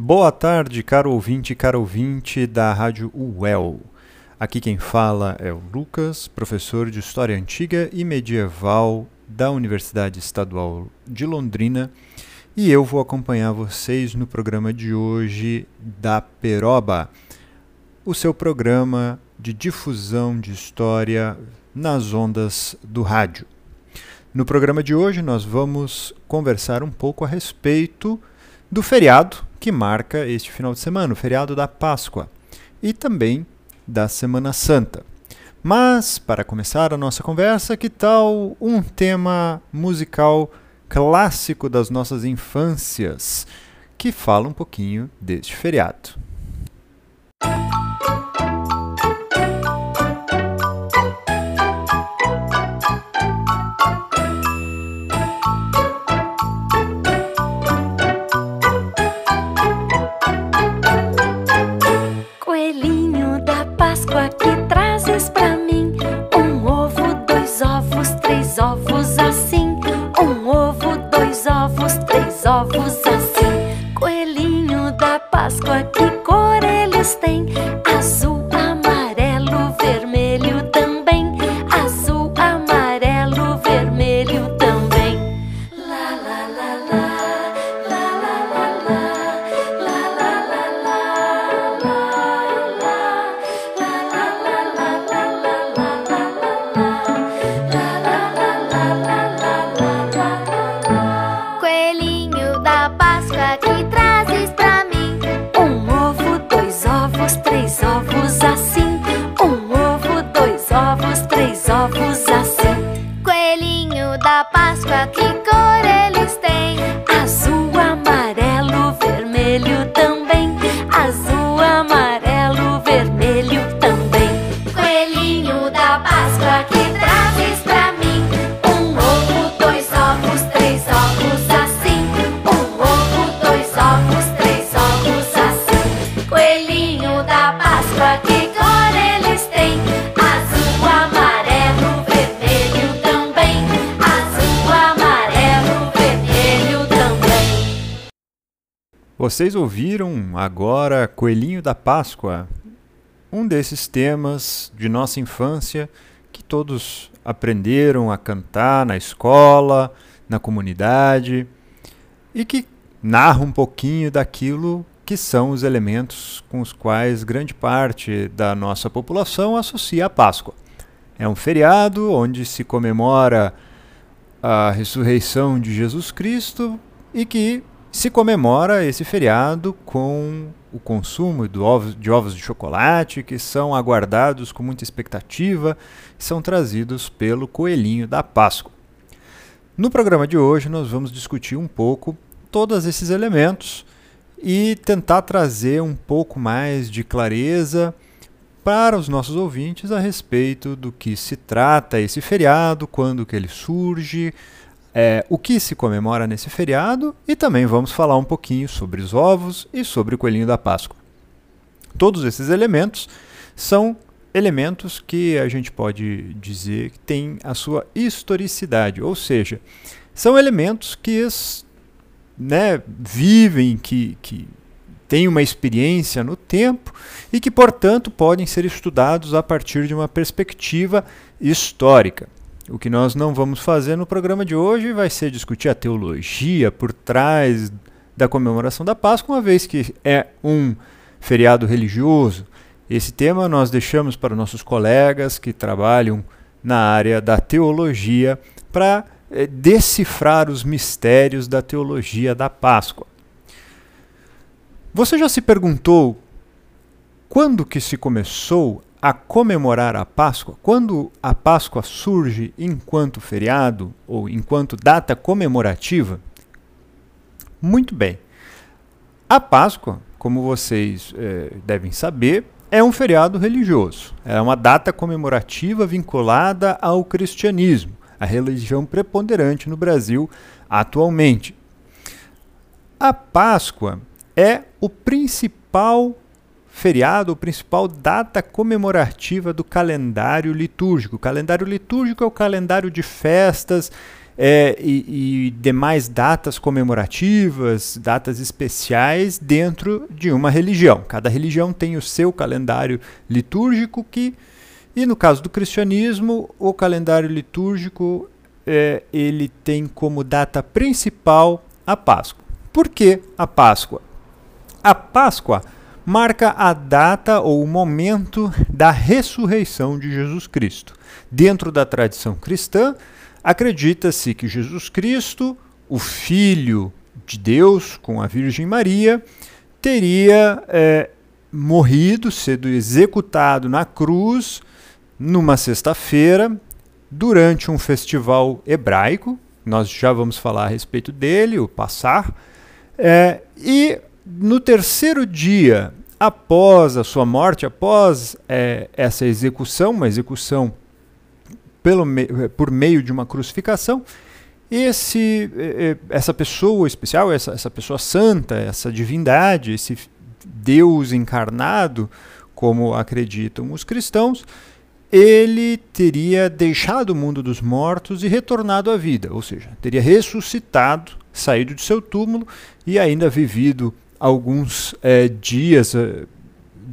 Boa tarde, caro ouvinte caro ouvinte da Rádio UEL. Aqui quem fala é o Lucas, professor de História Antiga e Medieval da Universidade Estadual de Londrina, e eu vou acompanhar vocês no programa de hoje da Peroba, o seu programa de difusão de história nas ondas do rádio. No programa de hoje nós vamos conversar um pouco a respeito do feriado que marca este final de semana, o feriado da Páscoa, e também da Semana Santa. Mas, para começar a nossa conversa, que tal um tema musical clássico das nossas infâncias, que fala um pouquinho deste feriado? Vocês ouviram agora Coelhinho da Páscoa, um desses temas de nossa infância que todos aprenderam a cantar na escola, na comunidade e que narra um pouquinho daquilo que são os elementos com os quais grande parte da nossa população associa a Páscoa. É um feriado onde se comemora a ressurreição de Jesus Cristo e que se comemora esse feriado com o consumo de ovos, de ovos de chocolate que são aguardados com muita expectativa e são trazidos pelo coelhinho da Páscoa. No programa de hoje nós vamos discutir um pouco todos esses elementos e tentar trazer um pouco mais de clareza para os nossos ouvintes a respeito do que se trata esse feriado, quando que ele surge, é, o que se comemora nesse feriado e também vamos falar um pouquinho sobre os ovos e sobre o coelhinho da Páscoa. Todos esses elementos são elementos que a gente pode dizer que têm a sua historicidade, ou seja, são elementos que né, vivem, que, que têm uma experiência no tempo e que, portanto, podem ser estudados a partir de uma perspectiva histórica. O que nós não vamos fazer no programa de hoje vai ser discutir a teologia por trás da comemoração da Páscoa, uma vez que é um feriado religioso. Esse tema nós deixamos para nossos colegas que trabalham na área da teologia para eh, decifrar os mistérios da teologia da Páscoa. Você já se perguntou quando que se começou a comemorar a Páscoa? Quando a Páscoa surge enquanto feriado ou enquanto data comemorativa? Muito bem. A Páscoa, como vocês eh, devem saber, é um feriado religioso. É uma data comemorativa vinculada ao cristianismo, a religião preponderante no Brasil atualmente. A Páscoa é o principal feriado, a principal data comemorativa do calendário litúrgico. O calendário litúrgico é o calendário de festas é, e, e, demais datas comemorativas, datas especiais dentro de uma religião. Cada religião tem o seu calendário litúrgico que, e no caso do cristianismo, o calendário litúrgico é, ele tem como data principal a Páscoa. Por que a Páscoa? A Páscoa marca a data ou o momento da ressurreição de Jesus Cristo. Dentro da tradição cristã, acredita-se que Jesus Cristo, o Filho de Deus com a Virgem Maria, teria é, morrido, sido executado na cruz numa sexta-feira, durante um festival hebraico. Nós já vamos falar a respeito dele, o Passar. É, e no terceiro dia após a sua morte, após é, essa execução, uma execução pelo me por meio de uma crucificação, esse, é, é, essa pessoa especial, essa, essa pessoa santa, essa divindade, esse Deus encarnado, como acreditam os cristãos, ele teria deixado o mundo dos mortos e retornado à vida, ou seja, teria ressuscitado, saído de seu túmulo e ainda vivido alguns é, dias, é,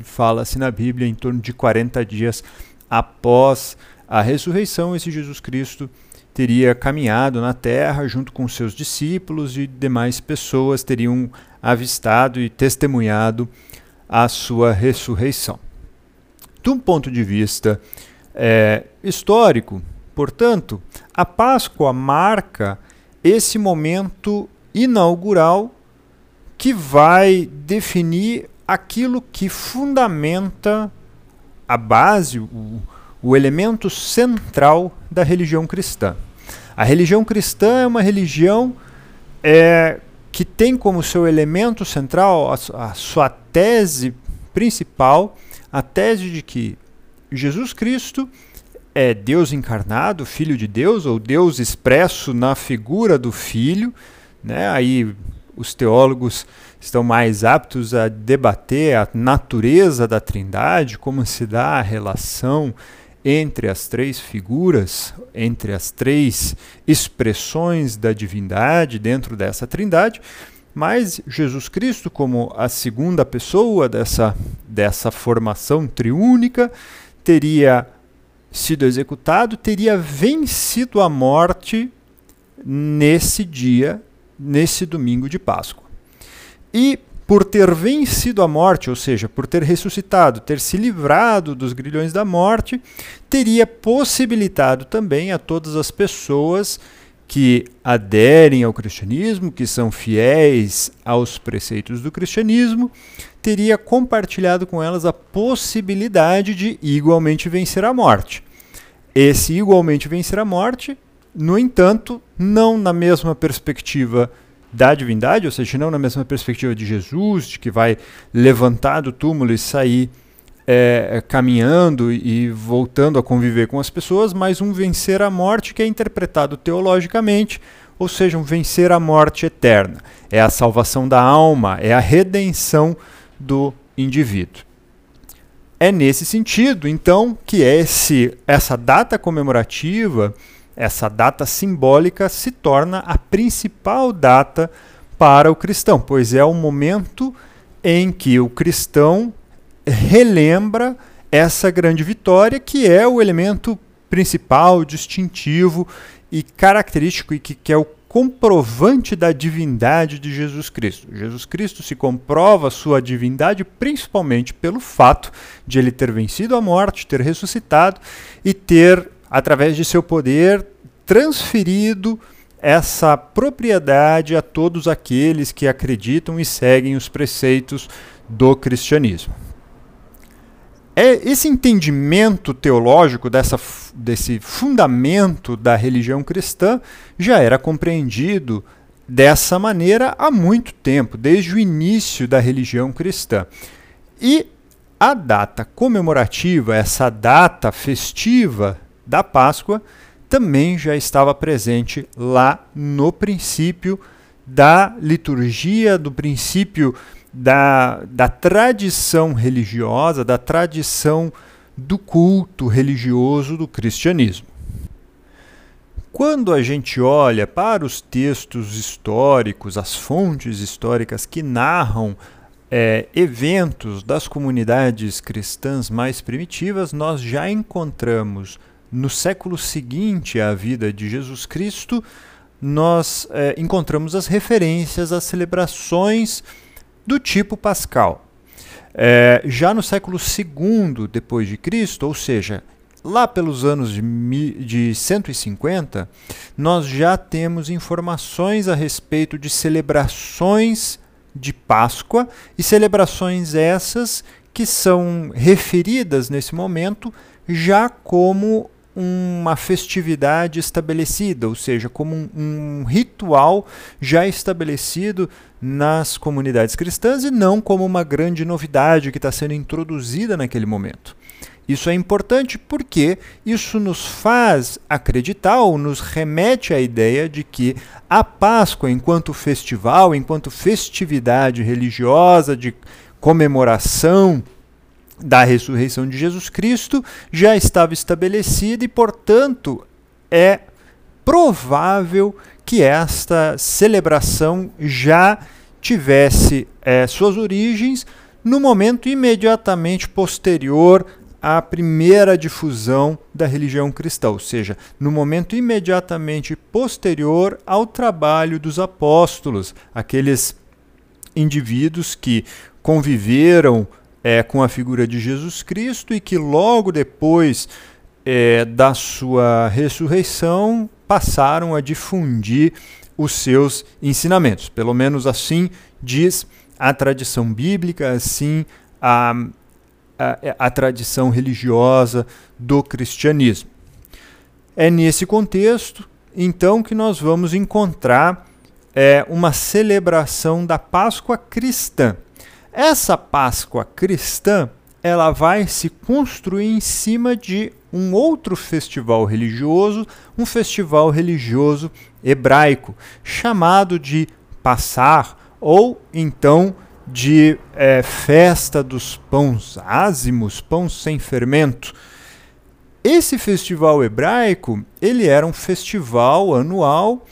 fala-se na Bíblia, em torno de 40 dias após a ressurreição, esse Jesus Cristo teria caminhado na terra junto com seus discípulos e demais pessoas teriam avistado e testemunhado a sua ressurreição. De um ponto de vista é, histórico, portanto, a Páscoa marca esse momento inaugural que vai definir aquilo que fundamenta a base, o, o elemento central da religião cristã. A religião cristã é uma religião é, que tem como seu elemento central a, a sua tese principal, a tese de que Jesus Cristo é Deus encarnado, Filho de Deus, ou Deus expresso na figura do Filho. Né? Aí os teólogos estão mais aptos a debater a natureza da Trindade, como se dá a relação entre as três figuras, entre as três expressões da divindade dentro dessa Trindade, mas Jesus Cristo, como a segunda pessoa dessa, dessa formação triúnica, teria sido executado, teria vencido a morte nesse dia nesse domingo de Páscoa. E por ter vencido a morte, ou seja, por ter ressuscitado, ter se livrado dos grilhões da morte, teria possibilitado também a todas as pessoas que aderem ao cristianismo, que são fiéis aos preceitos do cristianismo, teria compartilhado com elas a possibilidade de igualmente vencer a morte. Esse igualmente vencer a morte no entanto, não na mesma perspectiva da divindade, ou seja, não na mesma perspectiva de Jesus, de que vai levantar do túmulo e sair é, caminhando e voltando a conviver com as pessoas, mas um vencer a morte que é interpretado teologicamente, ou seja, um vencer a morte eterna. É a salvação da alma, é a redenção do indivíduo. É nesse sentido, então, que esse, essa data comemorativa essa data simbólica se torna a principal data para o cristão, pois é o momento em que o cristão relembra essa grande vitória, que é o elemento principal, distintivo e característico e que, que é o comprovante da divindade de Jesus Cristo. Jesus Cristo se comprova sua divindade principalmente pelo fato de ele ter vencido a morte, ter ressuscitado e ter através de seu poder, transferido essa propriedade a todos aqueles que acreditam e seguem os preceitos do cristianismo. É esse entendimento teológico dessa, desse fundamento da religião cristã já era compreendido dessa maneira há muito tempo, desde o início da religião cristã. E a data comemorativa, essa data festiva da Páscoa, também já estava presente lá no princípio da liturgia, do princípio da, da tradição religiosa, da tradição do culto religioso do cristianismo. Quando a gente olha para os textos históricos, as fontes históricas que narram é, eventos das comunidades cristãs mais primitivas, nós já encontramos no século seguinte à vida de Jesus Cristo, nós é, encontramos as referências às celebrações do tipo pascal. É, já no século II depois de Cristo, ou seja, lá pelos anos de, de 150, nós já temos informações a respeito de celebrações de Páscoa e celebrações essas que são referidas nesse momento já como uma festividade estabelecida, ou seja, como um, um, ritual já estabelecido nas comunidades cristãs e não como uma grande novidade que está sendo introduzida naquele momento. Isso é importante porque isso nos faz acreditar ou nos remete à ideia de que a Páscoa, enquanto festival, enquanto festividade religiosa de comemoração da ressurreição de Jesus Cristo, já estava estabelecida e, portanto, é provável que esta celebração já tivesse é, suas origens no momento imediatamente posterior à primeira difusão da religião cristã, ou seja, no momento imediatamente posterior ao trabalho dos apóstolos, aqueles indivíduos que conviveram é, com a figura de Jesus Cristo e que logo depois é, da sua ressurreição passaram a difundir os seus ensinamentos. Pelo menos assim diz a tradição bíblica, assim a a, a tradição religiosa do cristianismo. É nesse contexto, então, que nós vamos encontrar é, uma celebração da Páscoa cristã. Essa Páscoa cristã ela vai se construir em cima de um outro festival religioso, um festival religioso hebraico, chamado de Passar, ou então de é, festa dos pães ázimos, pães sem fermento. Esse festival hebraico ele era um festival anual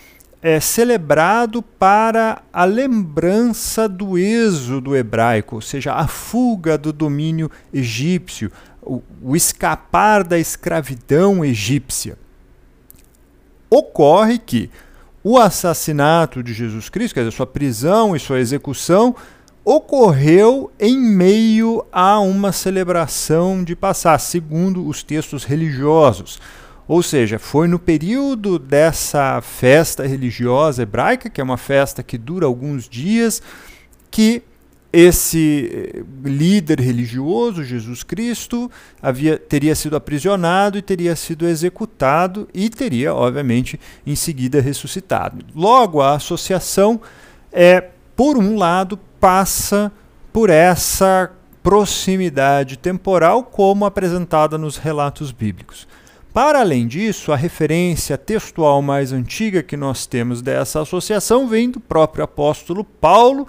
é, celebrado para a lembrança do êxodo hebraico, ou seja, a fuga do domínio egípcio, o, o escapar da escravidão egípcia. Ocorre que o assassinato de Jesus Cristo, quer dizer, sua prisão e sua execução, ocorreu em meio a uma celebração de Passá, segundo os textos religiosos. Ou seja, foi no período dessa festa religiosa hebraica, que é uma festa que dura alguns dias, que esse eh, líder religioso, Jesus Cristo, havia, teria sido aprisionado e teria sido executado e teria, obviamente, em seguida ressuscitado. Logo, a associação é, por um lado, passa por essa proximidade temporal como apresentada nos relatos bíblicos. Para além disso, a referência textual mais antiga que nós temos dessa associação vem do próprio apóstolo Paulo,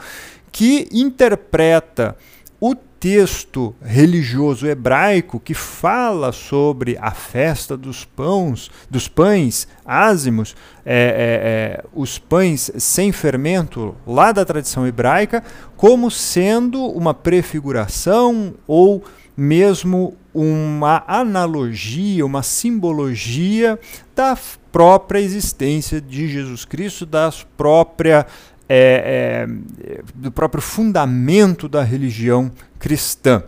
que interpreta o texto religioso hebraico que fala sobre a festa dos pães, dos pães ázimos, é, é, é, os pães sem fermento, lá da tradição hebraica, como sendo uma prefiguração ou mesmo uma analogia, uma simbologia da própria existência de Jesus Cristo, das própria é, é, do próprio fundamento da religião cristã.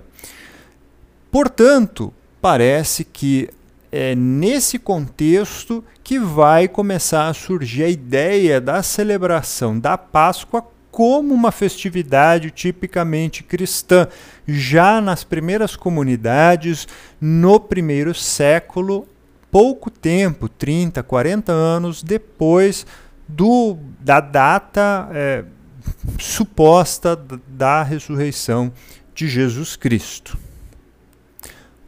Portanto, parece que é nesse contexto que vai começar a surgir a ideia da celebração da Páscoa como uma festividade tipicamente cristã, já nas primeiras comunidades, no primeiro século, pouco tempo 30, 40 anos depois do, da data é, suposta da ressurreição de Jesus Cristo.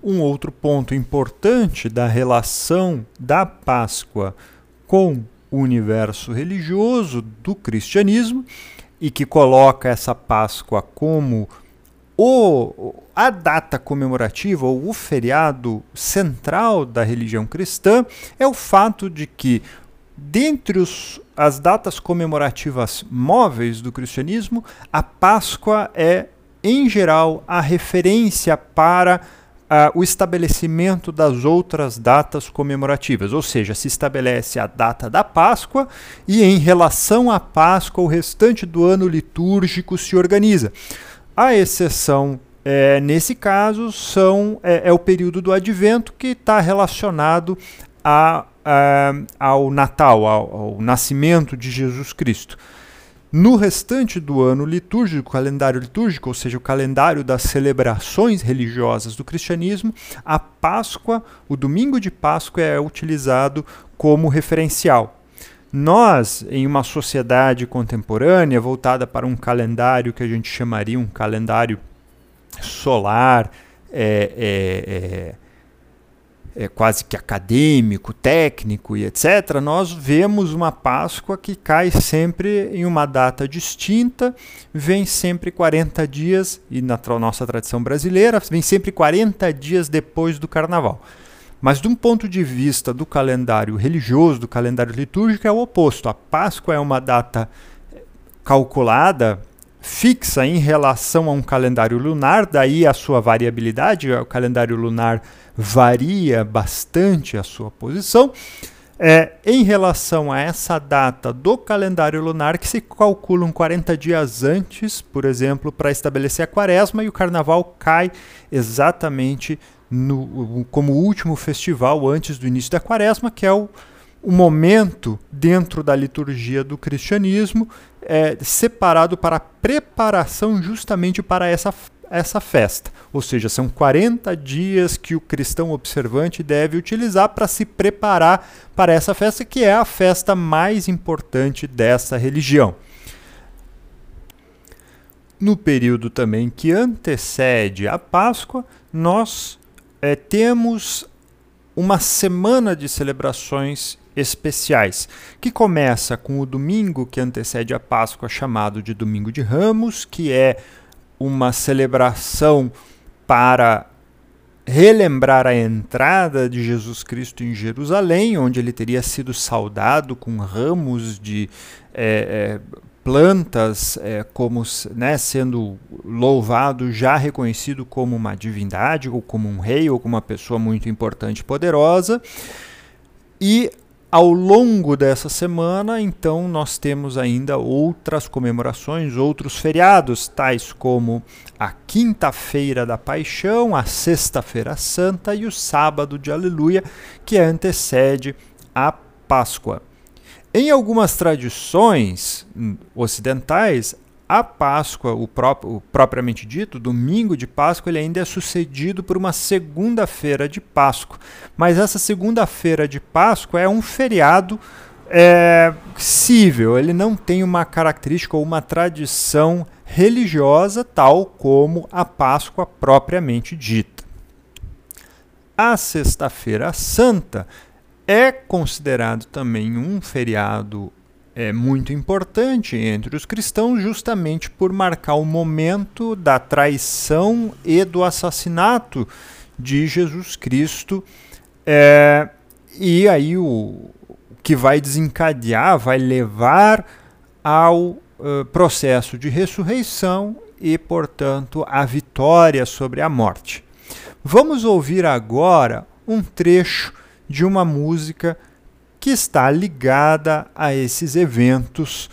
um outro ponto importante da relação da Páscoa com o universo religioso do cristianismo e que coloca essa Páscoa como o, a data comemorativa ou o feriado central da religião cristã é o fato de que, dentre os, as datas comemorativas móveis do cristianismo, a Páscoa é, em geral, a referência para Uh, o estabelecimento das outras datas comemorativas, ou seja, se estabelece a data da Páscoa e, em relação à Páscoa, o restante do ano litúrgico se organiza. A exceção é, nesse caso são, é, é, o período do advento que está relacionado a, a, ao Natal, ao, ao nascimento de Jesus Cristo. No restante do ano litúrgico, calendário litúrgico, ou seja, o calendário das celebrações religiosas do cristianismo, a Páscoa, o domingo de Páscoa é utilizado como referencial. Nós, em uma sociedade contemporânea voltada para um calendário que a gente chamaria um calendário solar, é, é, é, é, quase que acadêmico, técnico e etc., nós vemos uma Páscoa que cai sempre em uma data distinta, vem sempre 40 dias, e na nossa tradição brasileira, vem sempre 40 dias depois do carnaval. Mas, de um ponto de vista do calendário religioso, do calendário litúrgico, é o oposto. A Páscoa é uma data calculada, fixa em relação a um calendário lunar, daí a sua variabilidade. O calendário lunar varia bastante a sua posição. É, em relação a essa data do calendário lunar, que se calculam 40 dias antes, por exemplo, para estabelecer a quaresma, e o carnaval cai exatamente no, como último festival antes do início da quaresma, que é o, o momento dentro da liturgia do cristianismo é, separado para a preparação justamente para essa, essa festa. Ou seja, são 40 dias que o cristão observante deve utilizar para se preparar para essa festa, que é a festa mais importante dessa religião. No período também que antecede a Páscoa, nós é, temos uma semana de celebrações especiais, que começa com o domingo que antecede a Páscoa, chamado de Domingo de Ramos, que é uma celebração para relembrar a entrada de Jesus Cristo em Jerusalém, onde ele teria sido saudado com ramos de é, é, plantas é, como né, sendo louvado, já reconhecido como uma divindade, ou como um rei, ou como uma pessoa muito importante e poderosa. E ao longo dessa semana, então, nós temos ainda outras comemorações, outros feriados, tais como a Quinta-feira da Paixão, a Sexta-feira Santa e o Sábado de Aleluia, que antecede a Páscoa. Em algumas tradições ocidentais, a Páscoa, o, próprio, propriamente dito, domingo de Páscoa, ele ainda é sucedido por uma segunda-feira de Páscoa. Mas essa segunda-feira de Páscoa é um feriado é, cível, ele não tem uma característica ou uma tradição religiosa tal como a Páscoa propriamente dita. A Sexta-feira Santa é considerado também um feriado é, muito importante entre os cristãos, justamente por marcar o momento da traição e do assassinato de Jesus Cristo. É, e aí o, que vai desencadear, vai levar ao uh, processo de ressurreição e, portanto, a vitória sobre a morte. Vamos ouvir agora um trecho de uma música que está ligada a esses eventos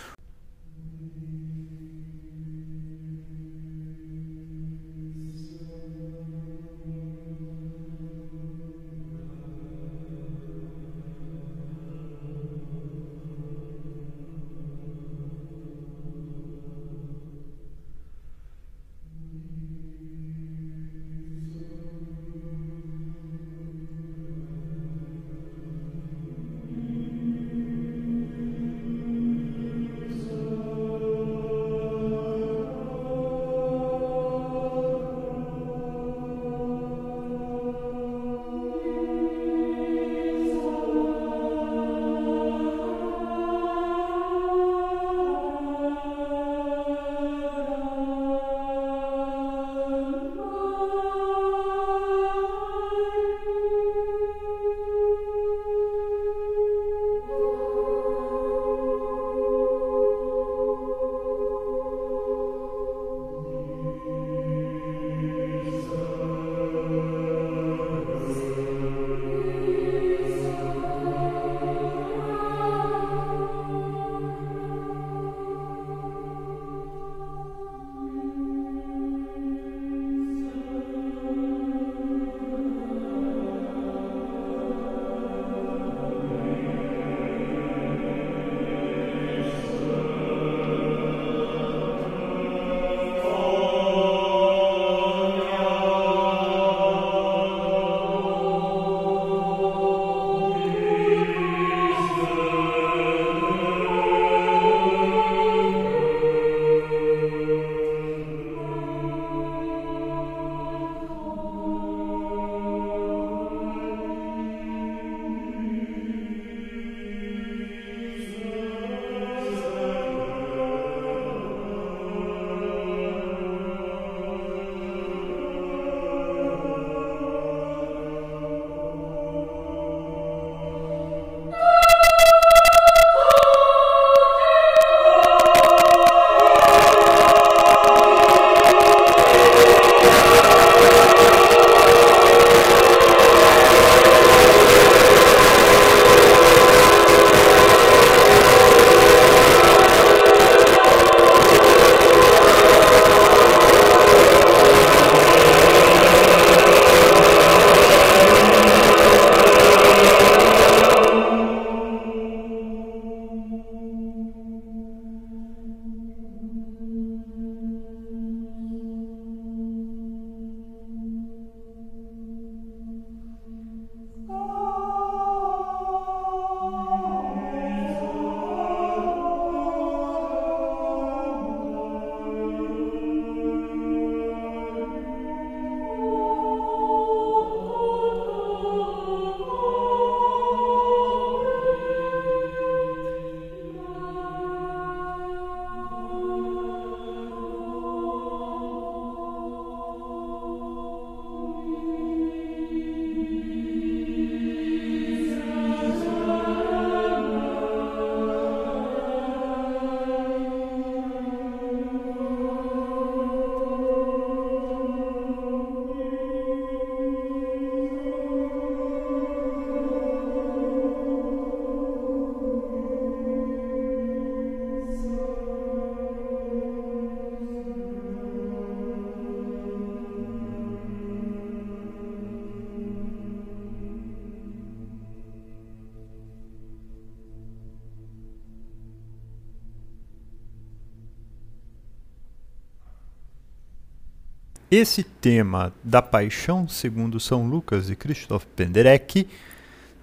esse tema da paixão segundo São Lucas e Christoph Penderecki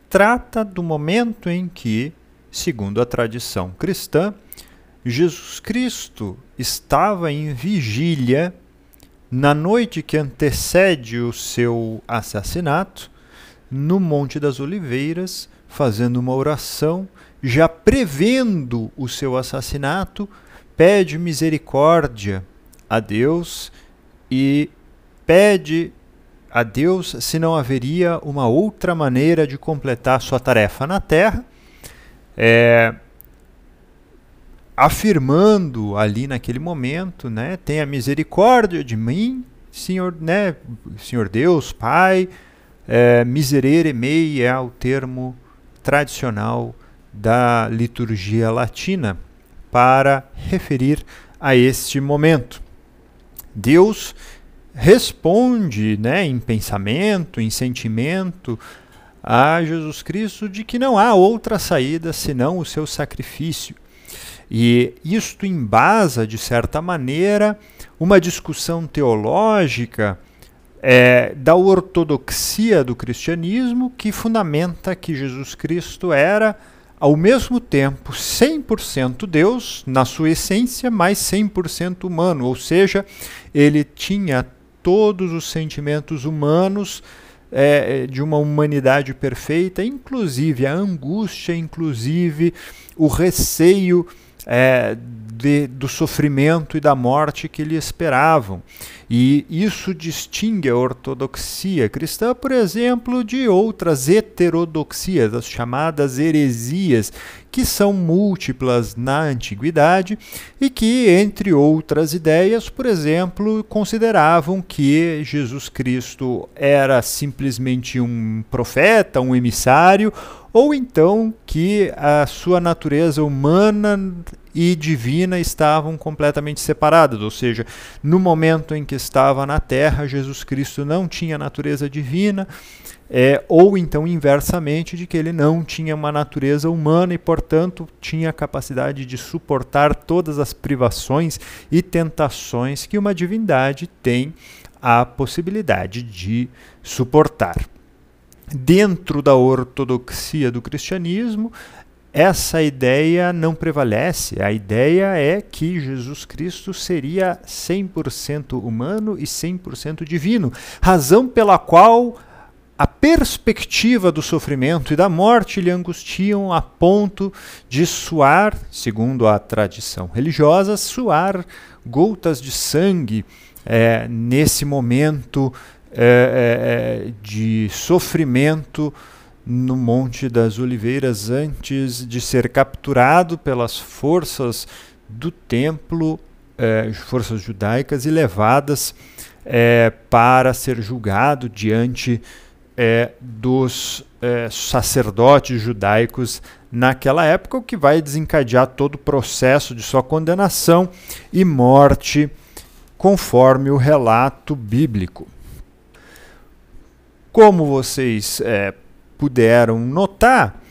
trata do momento em que, segundo a tradição cristã, Jesus Cristo estava em vigília na noite que antecede o seu assassinato, no Monte das Oliveiras, fazendo uma oração, já prevendo o seu assassinato, pede misericórdia a Deus e pede a Deus se não haveria uma outra maneira de completar sua tarefa na terra, é, afirmando ali naquele momento, né, tenha misericórdia de mim, Senhor, né, Senhor Deus, Pai, é, miserere mei é o termo tradicional da liturgia latina para referir a este momento. Deus responde né, em pensamento, em sentimento, a Jesus Cristo de que não há outra saída senão o seu sacrifício. E isto embasa, de certa maneira, uma discussão teológica é, da ortodoxia do cristianismo que fundamenta que Jesus Cristo era, ao mesmo tempo, 100% Deus, na sua essência, mas 100% humano, ou seja, ele tinha todos os sentimentos humanos é, de uma humanidade perfeita, inclusive a angústia, inclusive o receio é, de, do sofrimento e da morte que lhe esperavam. E isso distingue a ortodoxia cristã, por exemplo, de outras heterodoxias, as chamadas heresias, que são múltiplas na antiguidade e que, entre outras ideias, por exemplo, consideravam que Jesus Cristo era simplesmente um profeta, um emissário, ou então que a sua natureza humana e divina estavam completamente separadas, ou seja, no momento em que estava na terra, Jesus Cristo não tinha natureza divina, é, ou então inversamente, de que ele não tinha uma natureza humana e, portanto, tinha a capacidade de suportar todas as privações e tentações que uma divindade tem a possibilidade de suportar. Dentro da ortodoxia do cristianismo, essa ideia não prevalece. A ideia é que Jesus Cristo seria 100% humano e 100% divino, razão pela qual a perspectiva do sofrimento e da morte lhe angustiam a ponto de suar, segundo a tradição religiosa, suar gotas de sangue é, nesse momento é, é, de sofrimento no Monte das Oliveiras antes de ser capturado pelas forças do templo, é, forças judaicas, e levadas é, para ser julgado diante é, dos é, sacerdotes judaicos naquela época, o que vai desencadear todo o processo de sua condenação e morte, conforme o relato bíblico. Como vocês é, puderam notar,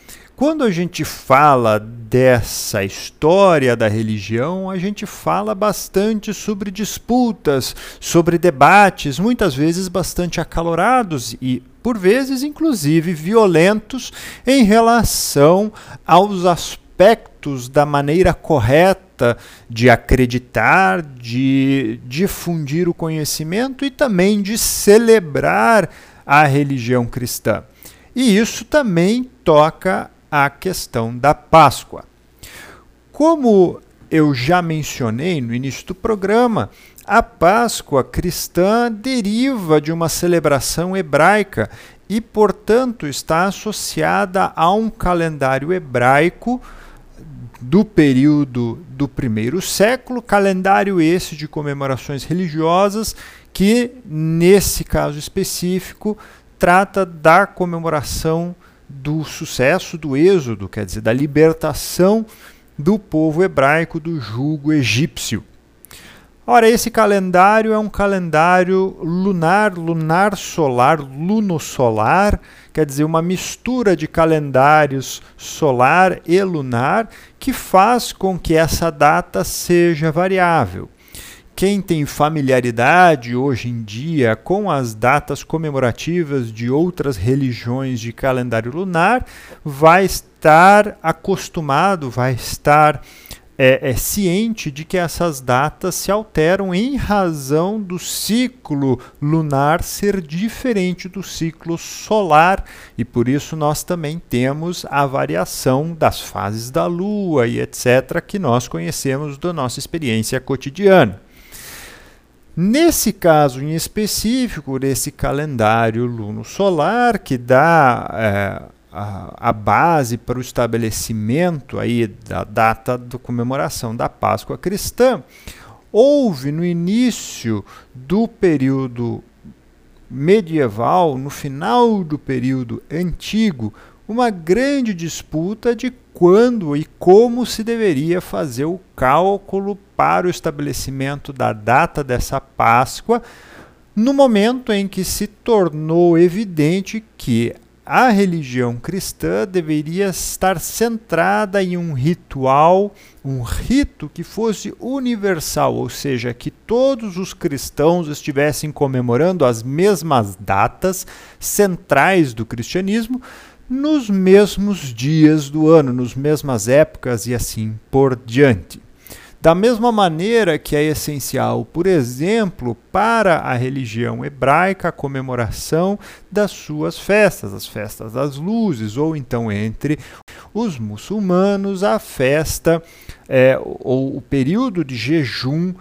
quando a gente fala dessa história da religião, a gente fala bastante sobre disputas, sobre debates, muitas vezes bastante acalorados e, por vezes, inclusive violentos em relação aos aspectos da maneira correta de acreditar, de difundir o conhecimento e também de celebrar a religião cristã. E isso também toca a questão da Páscoa. Como eu já mencionei no início do programa, a Páscoa cristã deriva de uma celebração hebraica e, portanto, está associada a um calendário hebraico do período do primeiro século, calendário esse de comemorações religiosas que, nesse caso específico, trata da comemoração do sucesso do êxodo, quer dizer, da libertação do povo hebraico do jugo egípcio. Ora, esse calendário é um calendário lunar, lunar solar, lunosolar, quer dizer, uma mistura de calendários solar e lunar que faz com que essa data seja variável, quem tem familiaridade hoje em dia com as datas comemorativas de outras religiões de calendário lunar vai estar acostumado, vai estar é, é, ciente de que essas datas se alteram em razão do ciclo lunar ser diferente do ciclo solar e por isso nós também temos a variação das fases da Lua e etc. que nós conhecemos da nossa experiência cotidiana. Nesse caso em específico, desse calendário luno-solar, que dá é, a, a, base para o estabelecimento aí da data da comemoração da Páscoa cristã, houve no início do período medieval, no final do período antigo, uma grande disputa de quando e como se deveria fazer o cálculo para o estabelecimento da data dessa Páscoa, no momento em que se tornou evidente que a religião cristã deveria estar centrada em um ritual, um rito que fosse universal, ou seja, que todos os cristãos estivessem comemorando as mesmas datas centrais do cristianismo nos mesmos dias do ano, nas mesmas épocas e assim por diante. Da mesma maneira que é essencial, por exemplo, para a religião hebraica a comemoração das suas festas, as festas das luzes, ou então entre os muçulmanos a festa é, ou o período de jejum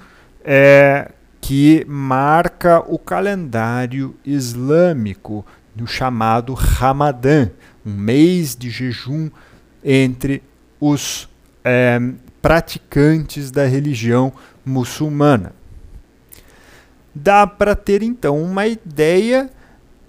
é, que marca o calendário islâmico, no chamado Ramadã, um mês de jejum entre os é, praticantes da religião muçulmana. Dá para ter então uma ideia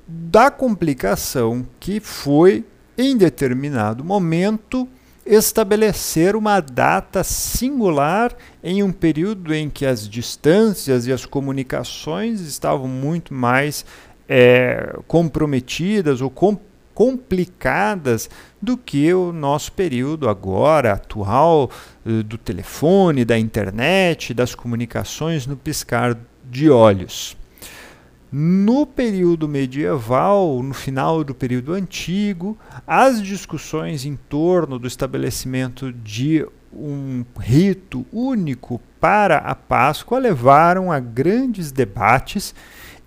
da complicação que foi, em determinado momento, estabelecer uma data singular em um período em que as distâncias e as comunicações estavam muito mais é, comprometidas ou complicadas complicadas do que o nosso período agora atual eh, do telefone, da internet, das comunicações no piscar de olhos. No período medieval, no final do período antigo, as discussões em torno do estabelecimento de um rito único para a Páscoa levaram a grandes debates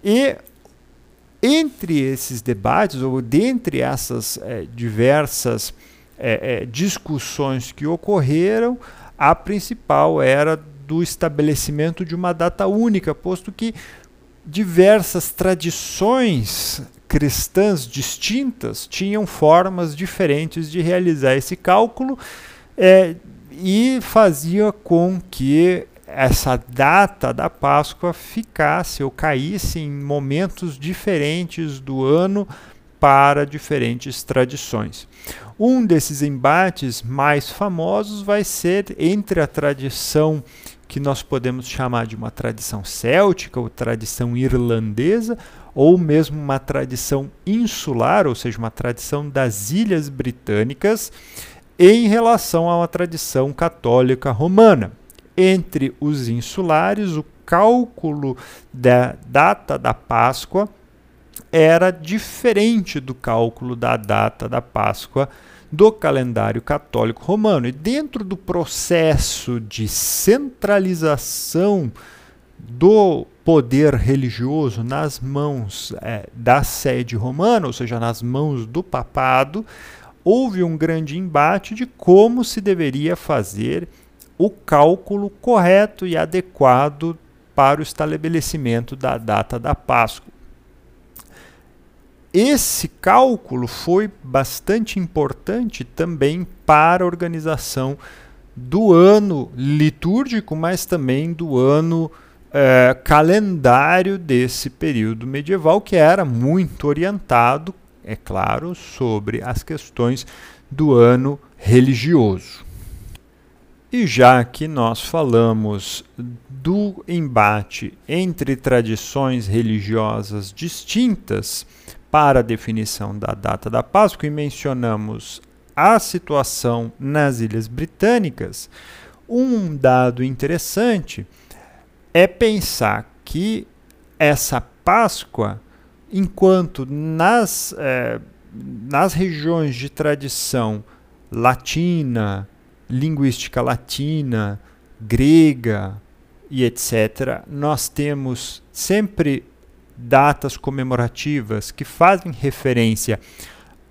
e entre esses debates, ou dentre essas é, diversas é, discussões que ocorreram, a principal era do estabelecimento de uma data única, posto que diversas tradições cristãs distintas tinham formas diferentes de realizar esse cálculo é, e fazia com que essa data da Páscoa ficasse ou caísse em momentos diferentes do ano para diferentes tradições. Um desses embates mais famosos vai ser entre a tradição que nós podemos chamar de uma tradição céltica ou tradição irlandesa, ou mesmo uma tradição insular, ou seja, uma tradição das ilhas britânicas, em relação a uma tradição católica romana entre os insulares, o cálculo da data da Páscoa era diferente do cálculo da data da Páscoa do calendário católico romano. E dentro do processo de centralização do poder religioso nas mãos é, da sede romana, ou seja, nas mãos do papado, houve um grande embate de como se deveria fazer o cálculo correto e adequado para o estabelecimento da data da Páscoa. Esse cálculo foi bastante importante também para a organização do ano litúrgico, mas também do ano é, calendário desse período medieval, que era muito orientado, é claro, sobre as questões do ano religioso. E já que nós falamos do embate entre tradições religiosas distintas para a definição da data da Páscoa e mencionamos a situação nas Ilhas Britânicas, um dado interessante é pensar que essa Páscoa, enquanto nas, é, nas regiões de tradição latina, linguística latina, grega e etc., nós temos sempre datas comemorativas que fazem referência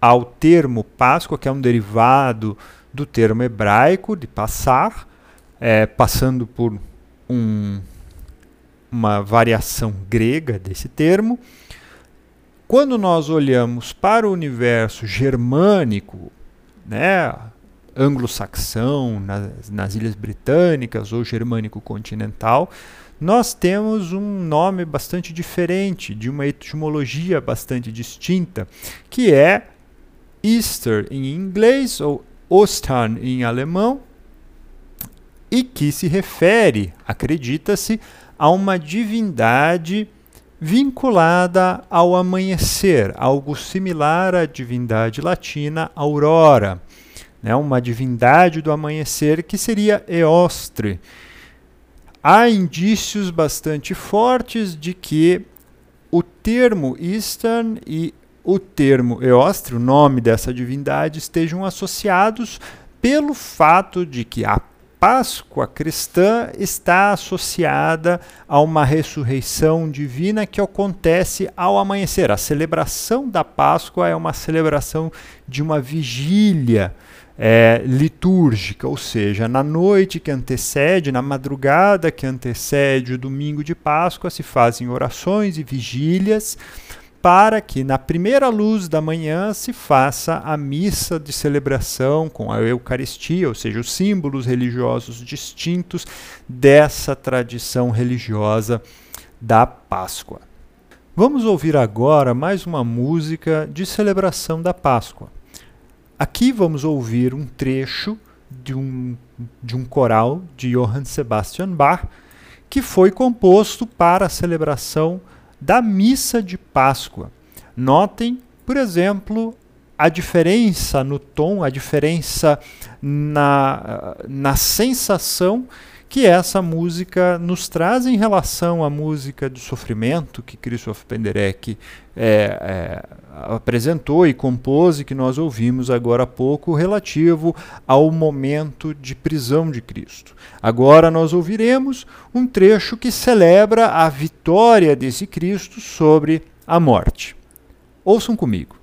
ao termo Páscoa, que é um derivado do termo hebraico de passar, é, passando por um, uma variação grega desse termo. Quando nós olhamos para o universo germânico, né, anglo-saxão, nas, nas Ilhas Britânicas ou germânico continental, nós temos um nome bastante diferente, de uma etimologia bastante distinta, que é Easter em inglês ou Ostern em alemão, e que se refere, acredita-se, a uma divindade vinculada ao amanhecer, algo similar à divindade latina Aurora, né, uma divindade do amanhecer que seria Eostre. Há indícios bastante fortes de que o termo Eastern e o termo Eostre, o nome dessa divindade, estejam associados pelo fato de que a Páscoa cristã está associada a uma ressurreição divina que acontece ao amanhecer. A celebração da Páscoa é uma celebração de uma vigília é, litúrgica, ou seja, na noite que antecede, na madrugada que antecede o domingo de Páscoa, se fazem orações e vigílias para que na primeira luz da manhã se faça a missa de celebração com a Eucaristia, ou seja, os símbolos religiosos distintos dessa tradição religiosa da Páscoa. Vamos ouvir agora mais uma música de celebração da Páscoa. Aqui vamos ouvir um trecho de um, de um coral de Johann Sebastian Bach que foi composto para a celebração da missa de Páscoa. Notem, por exemplo, a diferença no tom, a diferença na, na sensação que essa música nos traz em relação à música de sofrimento que Christoph Penderecki é, é, apresentou e compôs e que nós ouvimos agora há pouco relativo ao momento de prisão de Cristo. Agora nós ouviremos um trecho que celebra a vitória desse Cristo sobre a morte. Ouçam comigo.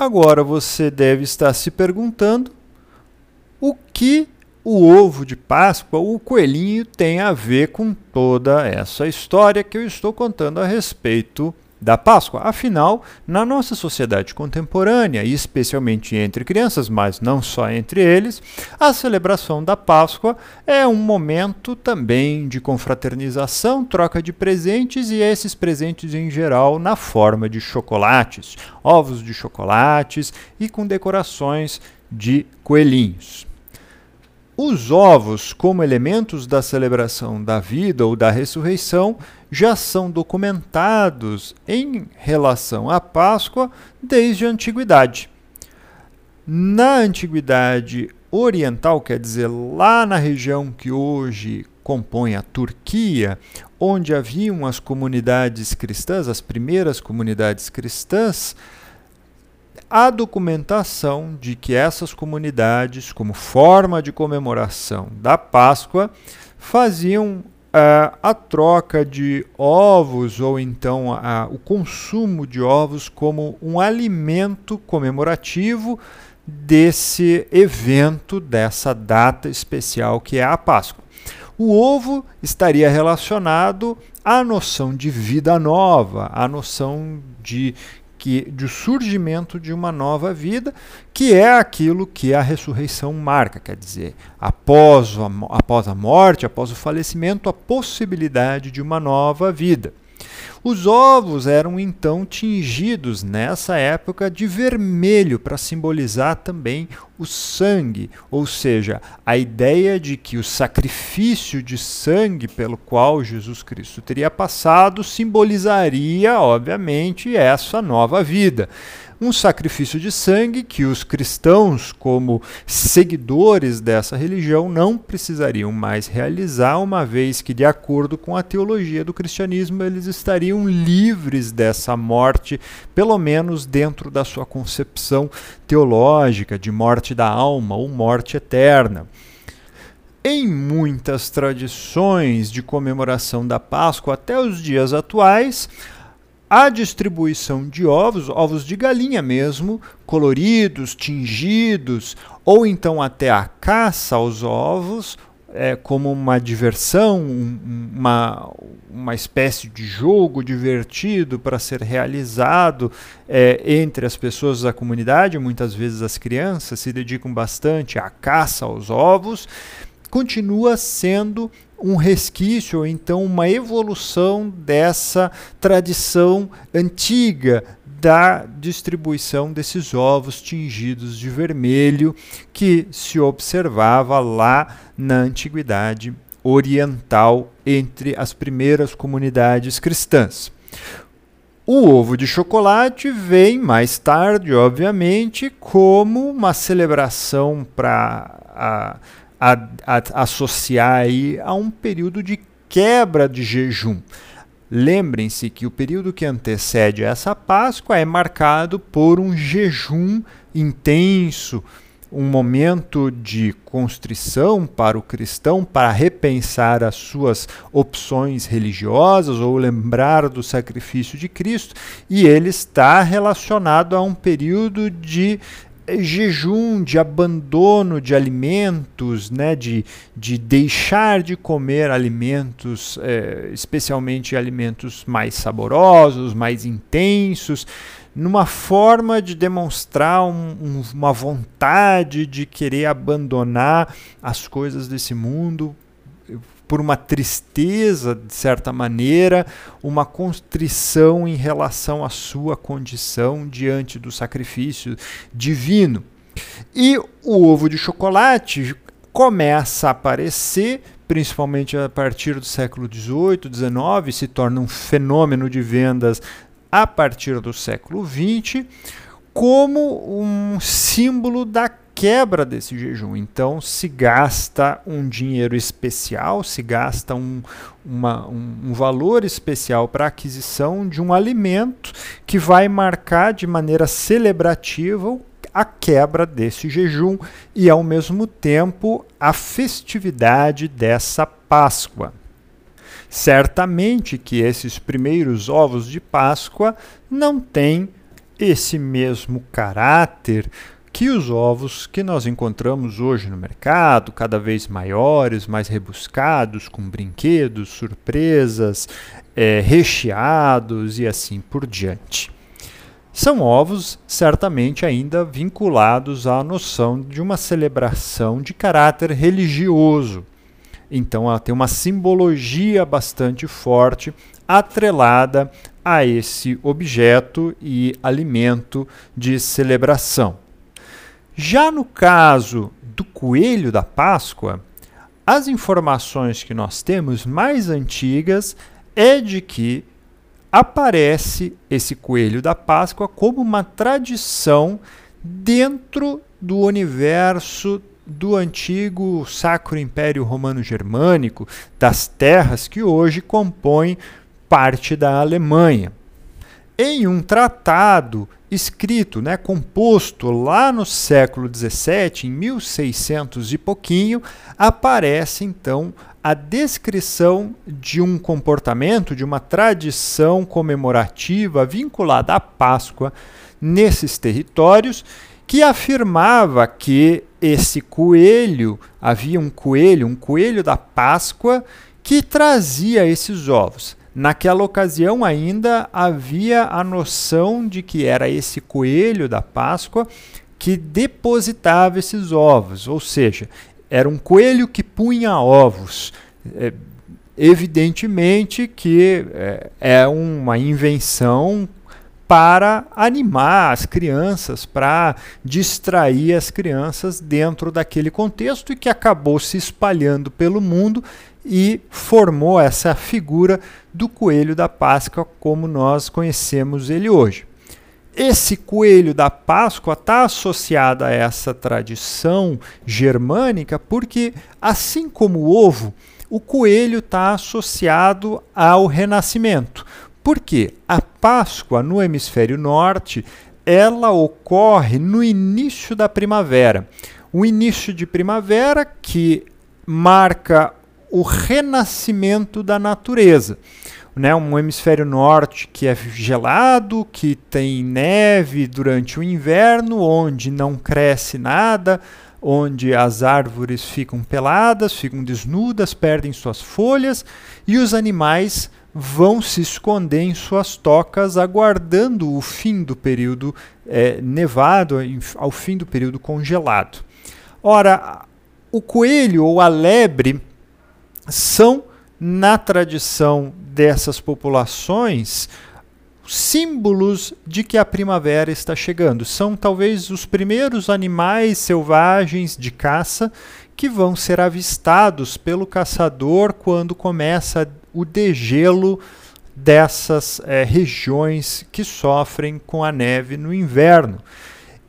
Agora você deve estar se perguntando o que o ovo de Páscoa, o coelhinho, tem a ver com toda essa história que eu estou contando a respeito da Páscoa. Afinal, na nossa sociedade contemporânea, e especialmente entre crianças, mas não só entre eles, a celebração da Páscoa é um momento também de confraternização, troca de presentes e esses presentes em geral na forma de chocolates, ovos de chocolates e com decorações de coelhinhos. Os ovos, como elementos da celebração da vida ou da ressurreição, já são documentados em relação à Páscoa desde a antiguidade. Na antiguidade oriental, quer dizer, lá na região que hoje compõe a Turquia, onde haviam as comunidades cristãs, as primeiras comunidades cristãs, a documentação de que essas comunidades, como forma de comemoração da Páscoa, faziam uh, a troca de ovos ou então o consumo de ovos como um alimento comemorativo desse evento, dessa data especial que é a Páscoa. O ovo estaria relacionado à noção de vida nova, à noção de que do surgimento de uma nova vida, que é aquilo que a ressurreição marca, quer dizer, após a, após a morte, após o falecimento, a possibilidade de uma nova vida. Os ovos eram então tingidos nessa época de vermelho para simbolizar também o sangue, ou seja, a ideia de que o sacrifício de sangue pelo qual Jesus Cristo teria passado simbolizaria, obviamente, essa nova vida um sacrifício de sangue que os cristãos, como seguidores dessa religião, não precisariam mais realizar, uma vez que, de acordo com a teologia do cristianismo, eles estariam livres dessa morte, pelo menos dentro da sua concepção teológica de morte da alma ou morte eterna. Em muitas tradições de comemoração da Páscoa até os dias atuais, a distribuição de ovos, ovos de galinha mesmo, coloridos, tingidos, ou então até a caça aos ovos, é, como uma diversão, uma, uma espécie de jogo divertido para ser realizado é, entre as pessoas da comunidade, muitas vezes as crianças se dedicam bastante à caça aos ovos, continua sendo um resquício ou então uma evolução dessa tradição antiga da distribuição desses ovos tingidos de vermelho que se observava lá na antiguidade oriental entre as primeiras comunidades cristãs. O ovo de chocolate vem mais tarde, obviamente, como uma celebração para a, a, associar aí a um período de quebra de jejum. Lembrem-se que o período que antecede essa Páscoa é marcado por um jejum intenso, um momento de constrição para o cristão para repensar as suas opções religiosas ou lembrar do sacrifício de Cristo, e ele está relacionado a um período de jejum, de abandono de alimentos, né, de, de deixar de comer alimentos, é, especialmente alimentos mais saborosos, mais intensos, numa forma de demonstrar um, um, uma vontade de querer abandonar as coisas desse mundo por uma tristeza, de certa maneira, uma constrição em relação à sua condição diante do sacrifício divino. E o ovo de chocolate começa a aparecer, principalmente a partir do século XVIII, XIX, se torna um fenômeno de vendas a partir do século XX, como um símbolo da quebra desse jejum. Então, se gasta um dinheiro especial, se gasta um, uma, um, um valor especial para a aquisição de um alimento que vai marcar de maneira celebrativa a quebra desse jejum e, ao mesmo tempo, a festividade dessa Páscoa. Certamente que esses primeiros ovos de Páscoa não têm esse mesmo caráter que os ovos que nós encontramos hoje no mercado, cada vez maiores, mais rebuscados, com brinquedos, surpresas, é, recheados e assim por diante. São ovos certamente ainda vinculados à noção de uma celebração de caráter religioso. Então ela tem uma simbologia bastante forte atrelada a esse objeto e alimento de celebração. Já no caso do coelho da Páscoa, as informações que nós temos mais antigas é de que aparece esse coelho da Páscoa como uma tradição dentro do universo do antigo Sacro Império Romano Germânico, das terras que hoje compõem parte da Alemanha. Em um tratado escrito, né, composto lá no século XVII, em 1600 e pouquinho, aparece então a descrição de um comportamento, de uma tradição comemorativa vinculada à Páscoa nesses territórios, que afirmava que esse coelho, havia um coelho, um coelho da Páscoa, que trazia esses ovos. Naquela ocasião ainda havia a noção de que era esse coelho da Páscoa que depositava esses ovos, ou seja, era um coelho que punha ovos. É, evidentemente que é, é uma invenção para animar as crianças, para distrair as crianças dentro daquele contexto e que acabou se espalhando pelo mundo e formou essa figura do coelho da Páscoa como nós conhecemos ele hoje. Esse coelho da Páscoa está associado a essa tradição germânica porque, assim como o ovo, o coelho está associado ao renascimento. Porque a Páscoa no hemisfério norte ela ocorre no início da primavera. O início de primavera que marca o renascimento da natureza. Né, um hemisfério norte que é gelado, que tem neve durante o inverno, onde não cresce nada, onde as árvores ficam peladas, ficam desnudas, perdem suas folhas e os animais vão se esconder em suas tocas, aguardando o fim do período é, nevado, ao fim do período congelado. Ora, o coelho ou a lebre são, na tradição dessas populações, símbolos de que a primavera está chegando. São talvez os primeiros animais selvagens de caça que vão ser avistados pelo caçador quando começa o degelo dessas é, regiões que sofrem com a neve no inverno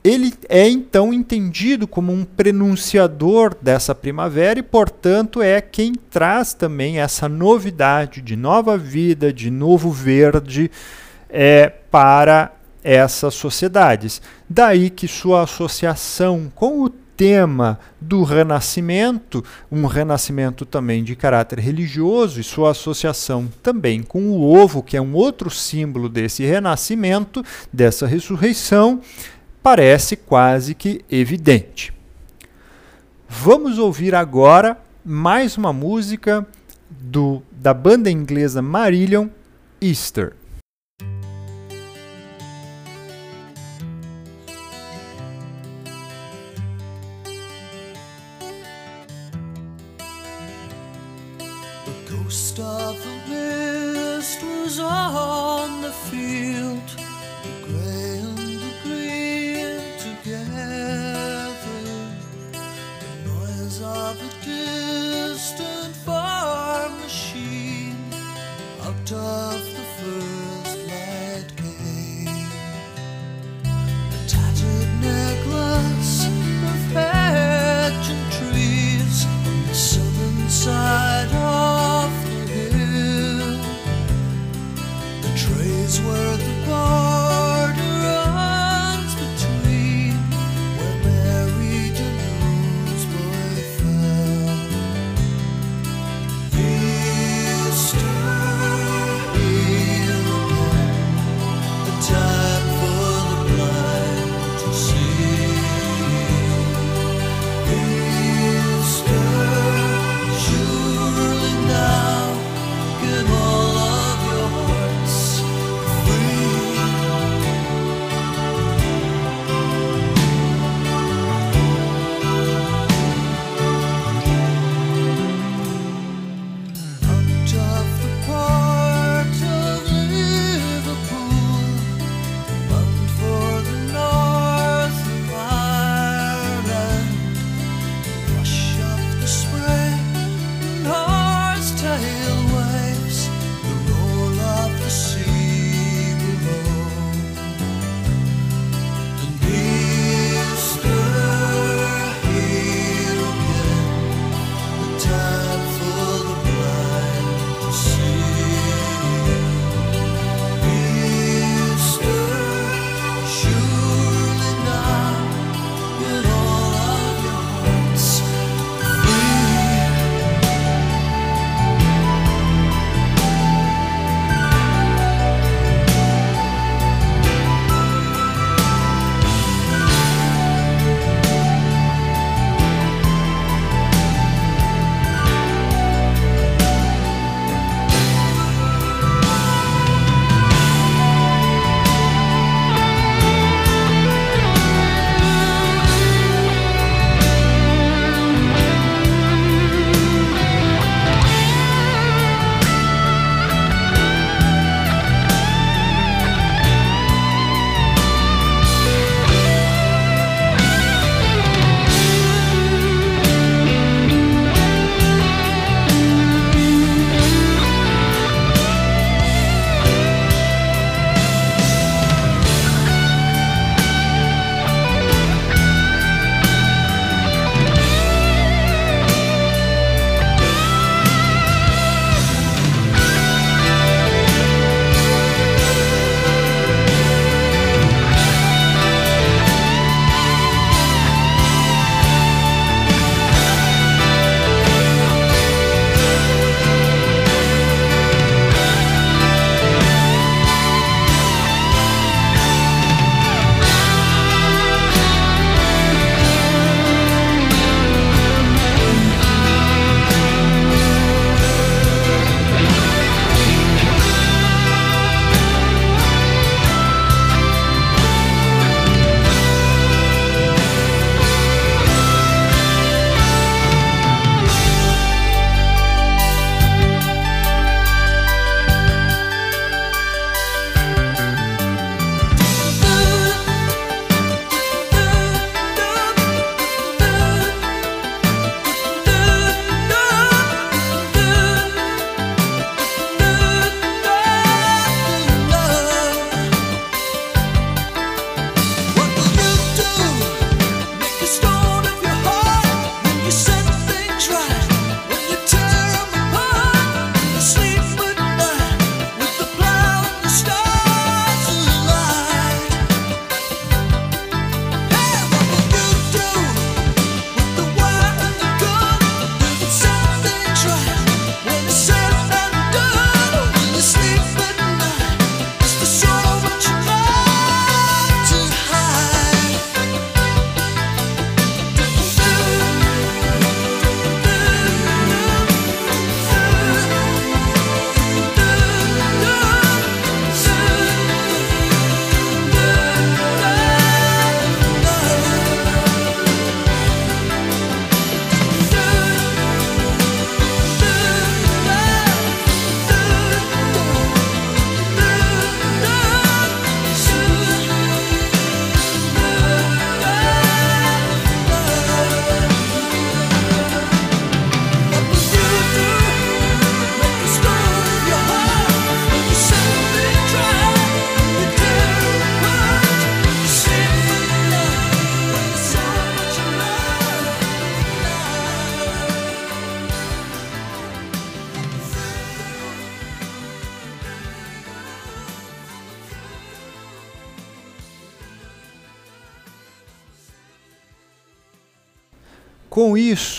ele é então entendido como um prenunciador dessa primavera e, portanto, é quem traz também essa novidade de nova vida, de novo verde é, para essas sociedades. Daí que sua associação com o tema do renascimento, um renascimento também de caráter religioso, e sua associação também com o ovo, que é um outro símbolo desse renascimento, dessa ressurreição, parece quase que evidente. Vamos ouvir agora mais uma música do, da banda inglesa Marillion, Easter.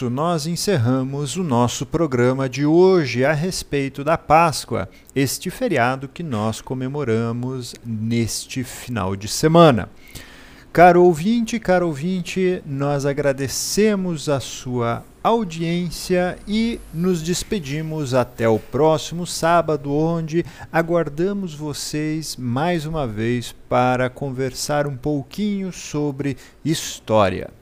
Isso, nós encerramos o nosso programa de hoje a respeito da Páscoa, este feriado que nós comemoramos neste final de semana. Caro ouvinte, caro ouvinte, nós agradecemos a sua audiência e nos despedimos até o próximo sábado, onde aguardamos vocês mais uma vez para conversar um pouquinho sobre história.